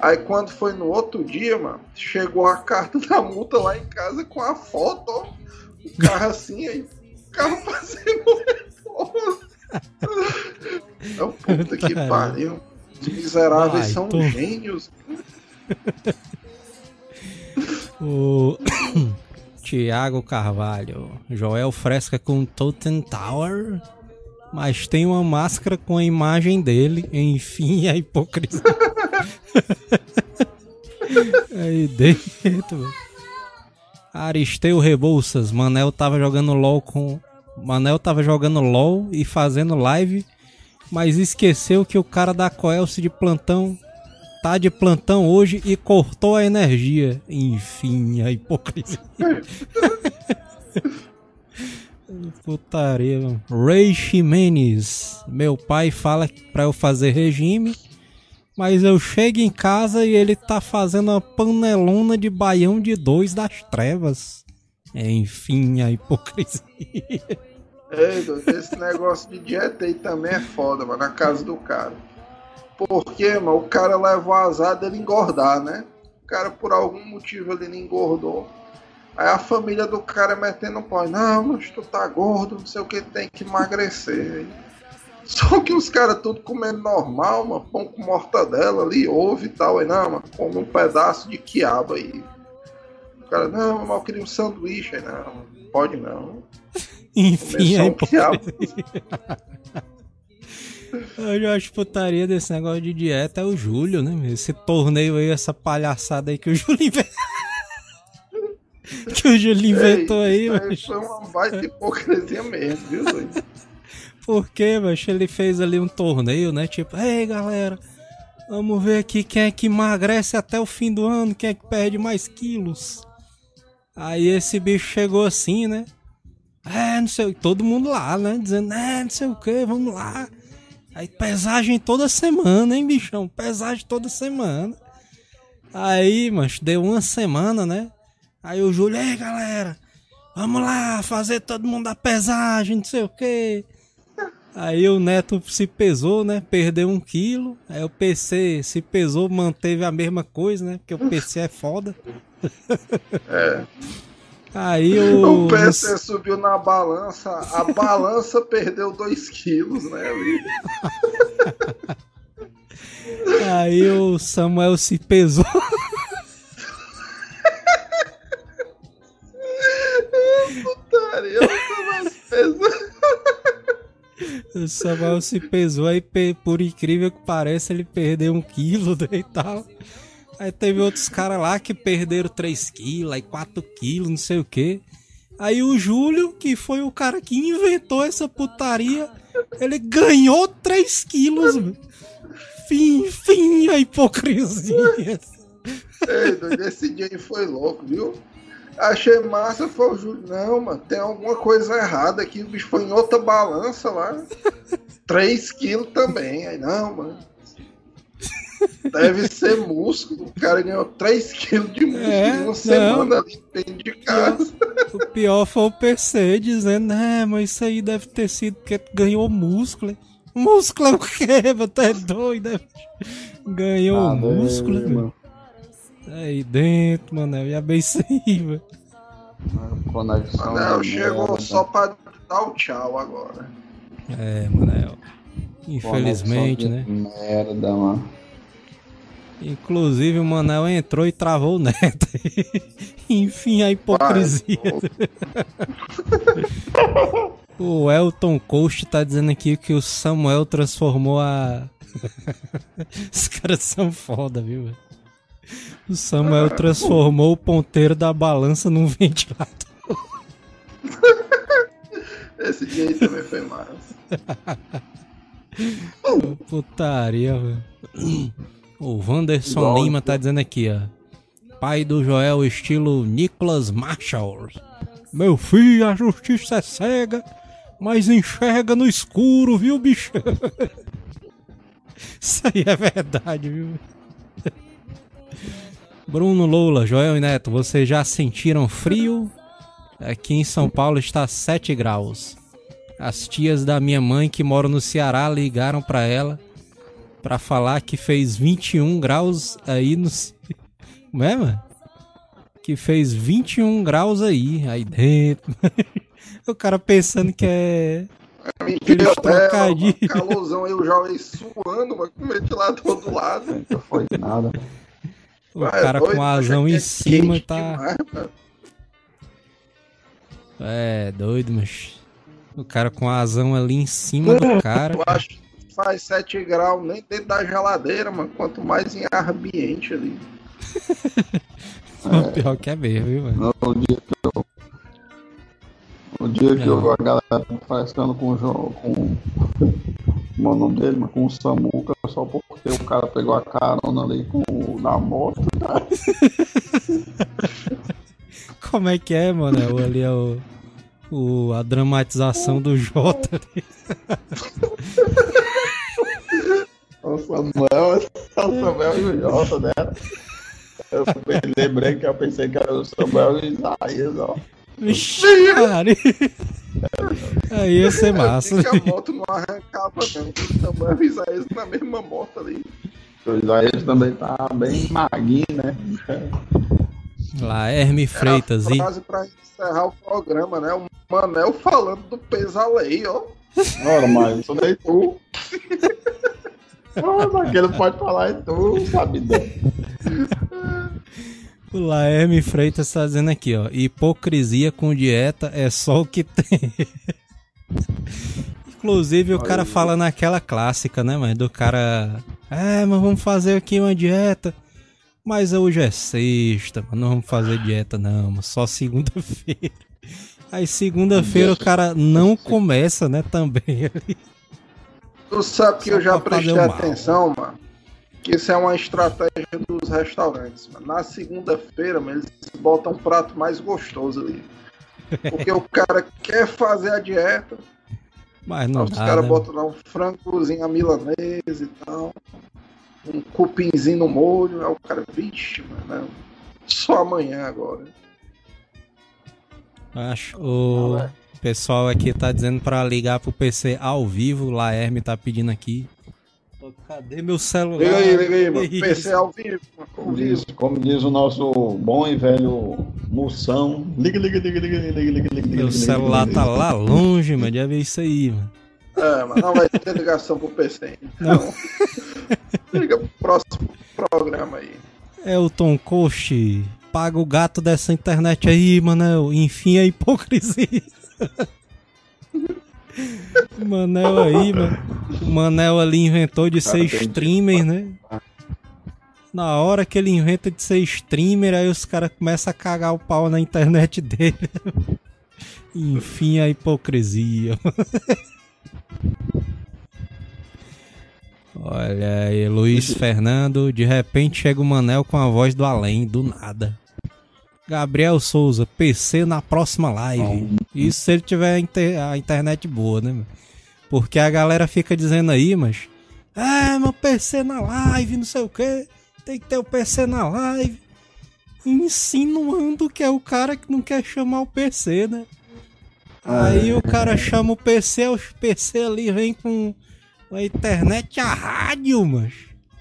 Aí quando foi no outro dia, mano, chegou a carta [laughs] da multa lá em casa com a foto, ó, o carro assim, aí o carro [laughs] fazendo. É o puta que pariu. Os miseráveis são tô... gênios. [laughs] o [coughs] Tiago Carvalho, Joel Fresca com Totem Tower mas tem uma máscara com a imagem dele, enfim, a hipocrisia. [laughs] Aí dentro. Aristeu Rebouças, Manel tava jogando LOL com. Manel tava jogando LOL e fazendo live, mas esqueceu que o cara da Coelce de plantão tá de plantão hoje e cortou a energia. Enfim, a hipocrisia. [laughs] Putaria, mano. Ray Ximenes. Meu pai fala pra eu fazer regime, mas eu chego em casa e ele tá fazendo uma panelona de baião de dois das trevas. Enfim, a hipocrisia. Ei, esse negócio de dieta aí também é foda, mano, na casa do cara. Porque, mano, o cara leva o azar dele engordar, né? O cara, por algum motivo, ele não engordou. Aí a família do cara metendo pau. Não, mas tu tá gordo, não sei o que, tem que emagrecer. Só que os caras tudo comendo normal, mano, pão com mortadela ali, ovo e tal. Aí, não, mano, come um pedaço de quiabo aí. O cara, não, mas eu queria um sanduíche. Aí, não, pode não. [laughs] Enfim, aí, um. [laughs] Eu já acho putaria desse negócio de dieta é o Júlio, né? Esse torneio aí, essa palhaçada aí que o Júlio inventou. [laughs] que o Júlio inventou aí, mas... Foi uma baita hipocrisia mesmo, viu, Luiz? Por quê, mas ele fez ali um torneio, né? Tipo, ei galera, vamos ver aqui quem é que emagrece até o fim do ano, quem é que perde mais quilos. Aí esse bicho chegou assim, né? É, não sei, todo mundo lá, né? Dizendo, é, não sei o que, vamos lá. Aí pesagem toda semana, hein, bichão? Pesagem toda semana. Aí, mas deu uma semana, né? Aí o Júlio, ei galera, vamos lá fazer todo mundo a pesagem, não sei o que. Aí o Neto se pesou, né? Perdeu um quilo. Aí o PC se pesou, manteve a mesma coisa, né? Porque o PC é foda. É. Aí o. O PC subiu na balança, a balança perdeu 2 quilos, né? Aí o Samuel se pesou. Putaria, o Samuel se pesou aí, por incrível que pareça, ele perdeu um quilo né, e tal. Aí teve outros caras lá que perderam 3 quilos, aí 4 quilos, não sei o que. Aí o Júlio, que foi o cara que inventou essa putaria, ele ganhou 3 quilos. Fim, fim, a hipocrisia. Ei, esse dia aí foi louco, viu? Achei massa, foi o Júlio. Não, mano, tem alguma coisa errada aqui. O bicho foi em outra balança lá. [laughs] 3 quilos também. Aí, não, mano. Deve ser músculo. O cara ganhou 3 quilos de músculo é, em uma não. semana ali dentro de casa. O pior foi o PC dizendo, né, mas isso aí deve ter sido porque ganhou músculo. Músculo é o quê? Você é doido? Ganhou ah, músculo, é, mano. Aí dentro, mano, e a velho. Conexão. Manel chegou merda. só pra dar o tchau agora. É, Manel. Infelizmente, né? Merda, mano. Inclusive o Manel entrou e travou o neto. [laughs] Enfim, a hipocrisia. [laughs] o Elton Coast tá dizendo aqui que o Samuel transformou a. [laughs] Os caras são foda, viu? O Samuel transformou o ponteiro da balança num ventilador. Esse dia aí também foi massa. Putaria, velho. O Wanderson Igual Lima tá dizendo aqui, ó. Pai do Joel, estilo Nicholas Marshall. Meu filho, a justiça é cega, mas enxerga no escuro, viu, bicho? [laughs] Isso aí é verdade, viu? Bruno Lula, Joel e Neto, vocês já sentiram frio? Aqui em São Paulo está 7 graus. As tias da minha mãe que moram no Ceará ligaram para ela para falar que fez 21 graus aí no. Como é, mano? Que fez 21 graus aí, aí dentro. [laughs] o cara pensando que é. É mentira, trocadilho. É, calorzão aí, o jovem suando, mas com ventilador do lado. Não foi nada. O Vai, cara doido, com a asão em é cima tá. Demais, é, doido, mas. O cara com a asão ali em cima do [laughs] cara. Eu acho faz 7 graus nem dentro da geladeira, mano. Quanto mais em ambiente ali. [laughs] é, pior que é mesmo, viu, mano? No dia que eu. O dia que eu, a galera tá fazendo com o João, com o nome dele, mas com o Samuca, só porque o cara pegou a carona ali com na moto, cara. [laughs] Como é que é, mano? É ali é o, o, a dramatização do Jota ali. [laughs] o Samuel, o Samuel e o Jota, né? Eu lembrei que eu pensei que era o Samuel e o Isaías, ó. Vixe, cara. [laughs] Aí ia ser massa. que a moto não arrancava, não. O Samuel e o Isaías na mesma moto ali. O Isaías também tá bem maguinho, né? Lá, Herme Freitas. Frase e... pra encerrar o programa, né? O Manel falando do pesalei, ó. Ora, mas isso daí tu. [laughs] Ah, mas não pode falar, é tu, sabe? [laughs] O Laerme Freitas está dizendo aqui, ó. Hipocrisia com dieta é só o que tem. [laughs] Inclusive o cara fala naquela clássica, né, mas do cara. É, mas vamos fazer aqui uma dieta. Mas hoje é sexta, mas não vamos fazer dieta, não, só segunda-feira. Aí segunda-feira o cara não começa, né, também ali. Tu sabe que Só eu já prestei atenção, mano. Que isso é uma estratégia dos restaurantes, mano. Na segunda-feira, eles botam um prato mais gostoso ali. Porque o cara quer fazer a dieta. Mas não Os caras né? botam lá um frangozinho a milanesa e tal. Um cupinzinho no molho. Aí o cara, vixe, mano. Só amanhã agora. Acho. O... Pessoal aqui tá dizendo para ligar pro PC ao vivo. Laerme tá pedindo aqui. Cadê meu celular? Liga aí, liga aí, mano. PC ao vivo. Como diz, como diz o nosso bom e velho Moção. Liga, liga, liga, liga, liga, liga, liga, Meu celular tá lá longe, mano. Já vi isso aí, mano. É, mas não vai ter ligação pro PC. Então, liga pro próximo programa aí. É o Tom Coach. Paga o gato dessa internet aí, mano. Enfim, a hipocrisia. [laughs] Manel aí, mano. O Manel ali inventou de ser streamer, né? Na hora que ele inventa de ser streamer, aí os caras começam a cagar o pau na internet dele. [laughs] Enfim, a hipocrisia. [laughs] Olha aí, Luiz Fernando. De repente chega o Manel com a voz do além, do nada. Gabriel Souza, PC na próxima live. Isso se ele tiver a internet boa, né? Porque a galera fica dizendo aí, mas. Ah, meu PC na live, não sei o que. Tem que ter o PC na live. Insinuando que é o cara que não quer chamar o PC, né? Aí o cara chama o PC, o PC ali vem com a internet a rádio, mas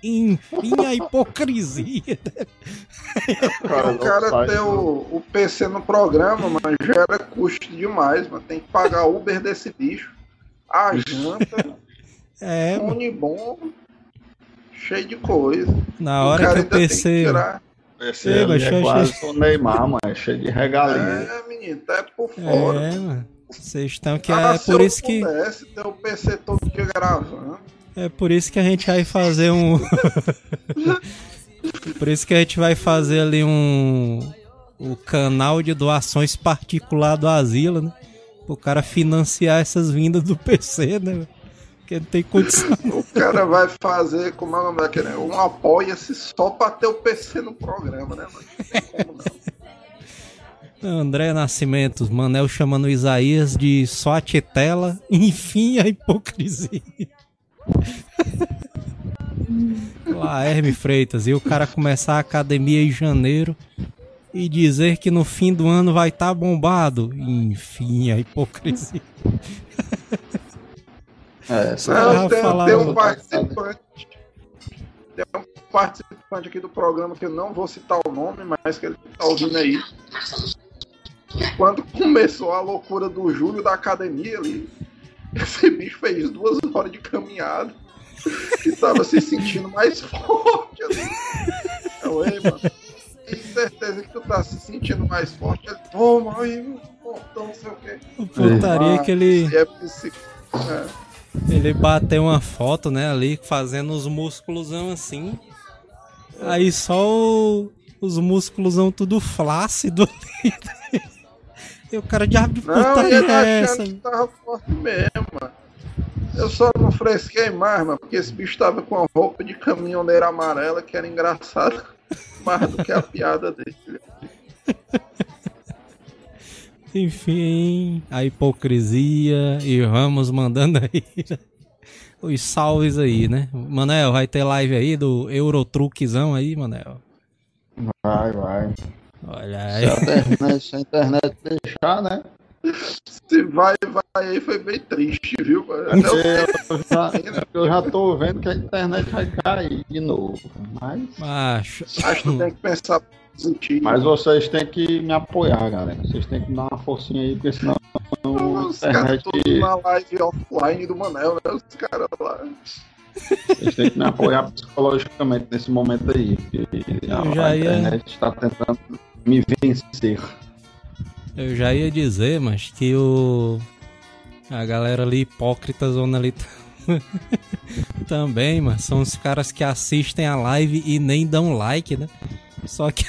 enfim a hipocrisia. Cara, o cara ter o, o PC no programa, mas gera custo demais, mas tem que pagar Uber desse bicho. A janta, [laughs] é, bom, cheio de coisa. Na hora que o PC. PC é, mas é quase o Neymar, mano, é cheio de regalinha. É, menino, tá por fora. É, mano. Vocês estão que ah, é por isso que. Pudesse ter o PC todo dia gravando. É por isso que a gente vai fazer um. [laughs] por isso que a gente vai fazer ali um. O canal de doações particular do Asilo, né? O cara financiar essas vindas do PC, né? Porque não tem condição. o cara vai fazer, como é o nome daquele? Um apoia-se só pra ter o PC no programa, né? Não tem como não. André Nascimento, Manel chamando Isaías de só a tela, [laughs] enfim a hipocrisia. Lá, Herme Freitas, e o cara começar a academia em janeiro e dizer que no fim do ano vai estar tá bombado. Enfim, a hipocrisia. É, Não, tem, tem um participante. Tem um participante aqui do programa que eu não vou citar o nome, mas que ele tá ouvindo aí quando começou a loucura do Júlio da academia ali, [laughs] esse bicho fez duas horas de caminhada e tava se sentindo mais forte ali. Eu, ei, mano, tenho certeza que tu tá se sentindo mais forte. Ele, toma aí, portão, não sei o quê. O putaria que ele. É, é. Ele bateu uma foto, né, ali, fazendo os músculos assim. Aí só o, os músculos tudo flácido ali. [laughs] E o cara de putaria não, é essa? Que tava forte mesmo, mano. Eu só não fresquei mais, mano, porque esse bicho tava com a roupa de caminhoneiro amarela que era engraçado [laughs] mais do que a piada dele. Enfim, a hipocrisia e Ramos mandando aí né? [laughs] os salves aí, né? Manel, vai ter live aí do Eurotruquezão aí, Manel? Vai, vai. Olha aí. Se a internet, se a internet deixar, né? Se vai, vai aí, foi bem triste, viu? Eu, já, eu já tô vendo que a internet vai cair de novo. Mas. Macho. Acho que tem que pensar positivo. Mas vocês têm que me apoiar, galera. Vocês têm que dar uma forcinha aí, porque senão. Os internet... caras na live offline do Manel, né? Os caras lá. Vocês têm que me apoiar psicologicamente nesse momento aí. a, a internet está tentando me vencer. Eu já ia dizer, mas que o. A galera ali, hipócrita, zona ali. [laughs] Também, mas são os caras que assistem a live e nem dão like, né? Só que.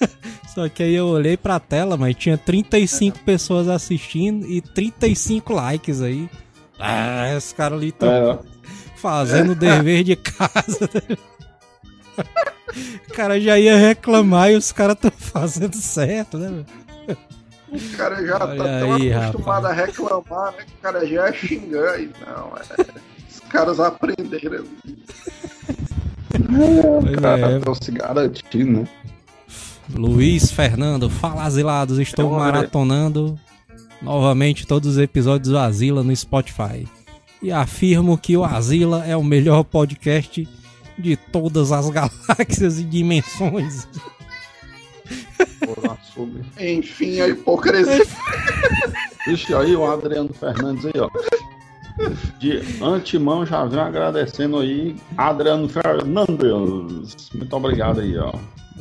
[laughs] Só que aí eu olhei pra tela, mas tinha 35 é. pessoas assistindo e 35 likes aí. Ah, os caras ali estão é, fazendo o dever de casa. [laughs] O cara já ia reclamar e os caras estão fazendo certo, né? O cara já Olha tá tão aí, acostumado rapaz. a reclamar, né? Que o cara já é xingar e não, é... Os caras aprenderam. o cara é. se garantindo, né? Luiz Fernando, fala asilados, estou maratonando novamente todos os episódios do Asila no Spotify. E afirmo que o Asila é o melhor podcast de todas as [laughs] galáxias e dimensões. Enfim, a hipocrisia. Ixi, aí o Adriano Fernandes aí, ó. De antemão já vem agradecendo aí, Adriano Fernandes. Muito obrigado aí, ó.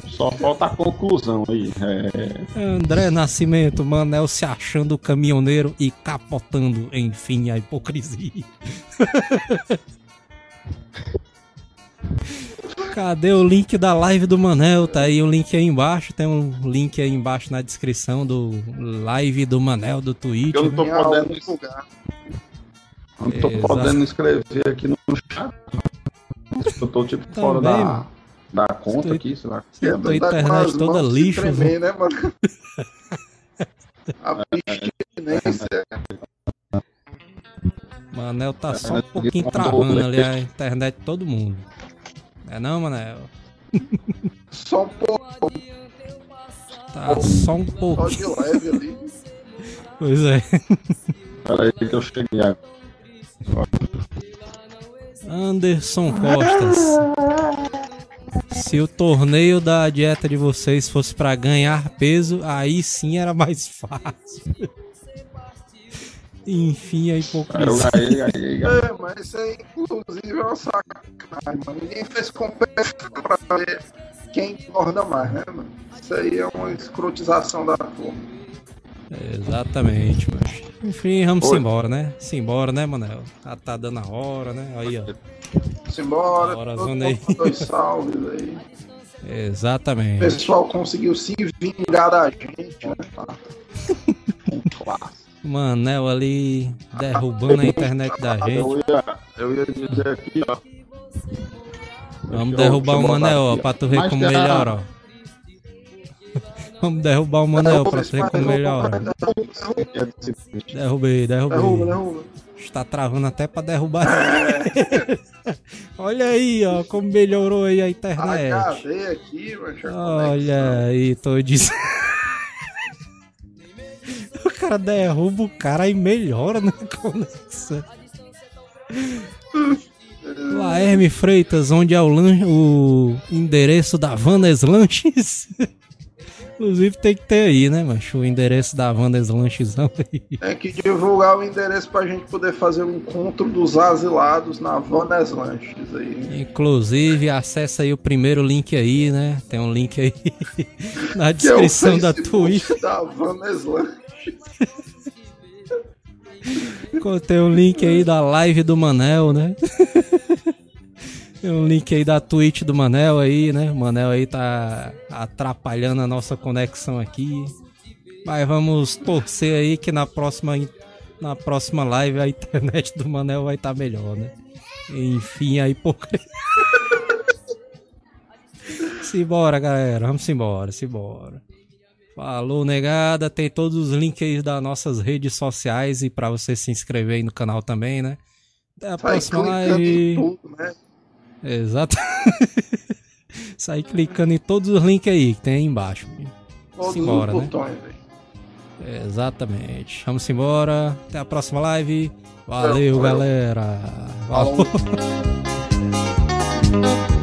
Só falta a conclusão aí. É... André Nascimento, Manel se achando caminhoneiro e capotando, enfim, a hipocrisia. [laughs] Cadê o link da live do Manel? Tá aí o link aí embaixo. Tem um link aí embaixo na descrição do live do Manel do Twitch. Eu não tô podendo divulgar. Não tô Exato. podendo escrever aqui no chat. Eu tô tipo Também, fora da, da conta Estou... aqui, sei lá. Eu tô internet toda lixo. Tremer, né, mano? abstinência. Manel tá só um pouquinho travando ali a internet de todo mundo. É não, Manel? Só um pouco. Tá só um pouco. Só de leve ali. Pois é. Peraí que eu cheguei agora. Anderson Costas. Se o torneio da dieta de vocês fosse para ganhar peso, aí sim era mais fácil. Enfim, a hipocrisia. É, mas isso aí, inclusive, é uma sacanagem, mano. Ninguém fez competição pra ver quem engorda mais, né, mano? Isso aí é uma escrotização da turma. Exatamente, mas. Enfim, vamos embora, né? Simbora, né, Manel? Ah, tá dando a hora, né? Aí, ó. Simbora, hora, todo aí. dois salves aí. Exatamente. O pessoal conseguiu se vingar da gente, né? [laughs] Manel ali derrubando a internet da gente. Eu ia, eu ia dizer aqui, ó. Vamos derrubar o Manel, ó, pra tu ver como melhor, ó. Vamos derrubar o Manel pra ver como melhor. Derrubei, derrubei. Está travando até pra derrubar. [laughs] Olha aí, ó, como melhorou aí a internet. Olha aí, tô dizendo. Cara derruba o cara e melhora na [laughs] conexão. Laerme Freitas, onde é o, lan... o endereço da Vanas Lanches? [laughs] Inclusive tem que ter aí, né, macho? O endereço da Wander's Lanchezão aí. Tem que divulgar o endereço pra gente poder fazer um encontro dos asilados na Wander's Lanches aí. Inclusive, acessa aí o primeiro link aí, né? Tem um link aí [laughs] na descrição é da Twitch. Da Wander's Lanches. Tem um link aí da live do Manel, né? Tem um link aí da Twitch do Manel aí, né? O Manel aí tá atrapalhando a nossa conexão aqui. Mas vamos torcer aí que na próxima, na próxima live a internet do Manel vai estar tá melhor, né? Enfim, aí por. simbora, galera. Vamos embora, simbora. Falou, negada. Tem todos os links aí das nossas redes sociais e para você se inscrever aí no canal também, né? Até a Vai próxima live. Tudo, né? Exato. [laughs] Sair clicando em todos os links aí que tem aí embaixo. Todos embora, né? Botões, Exatamente. Vamos embora. Até a próxima live. Valeu, galera. Valeu. [laughs]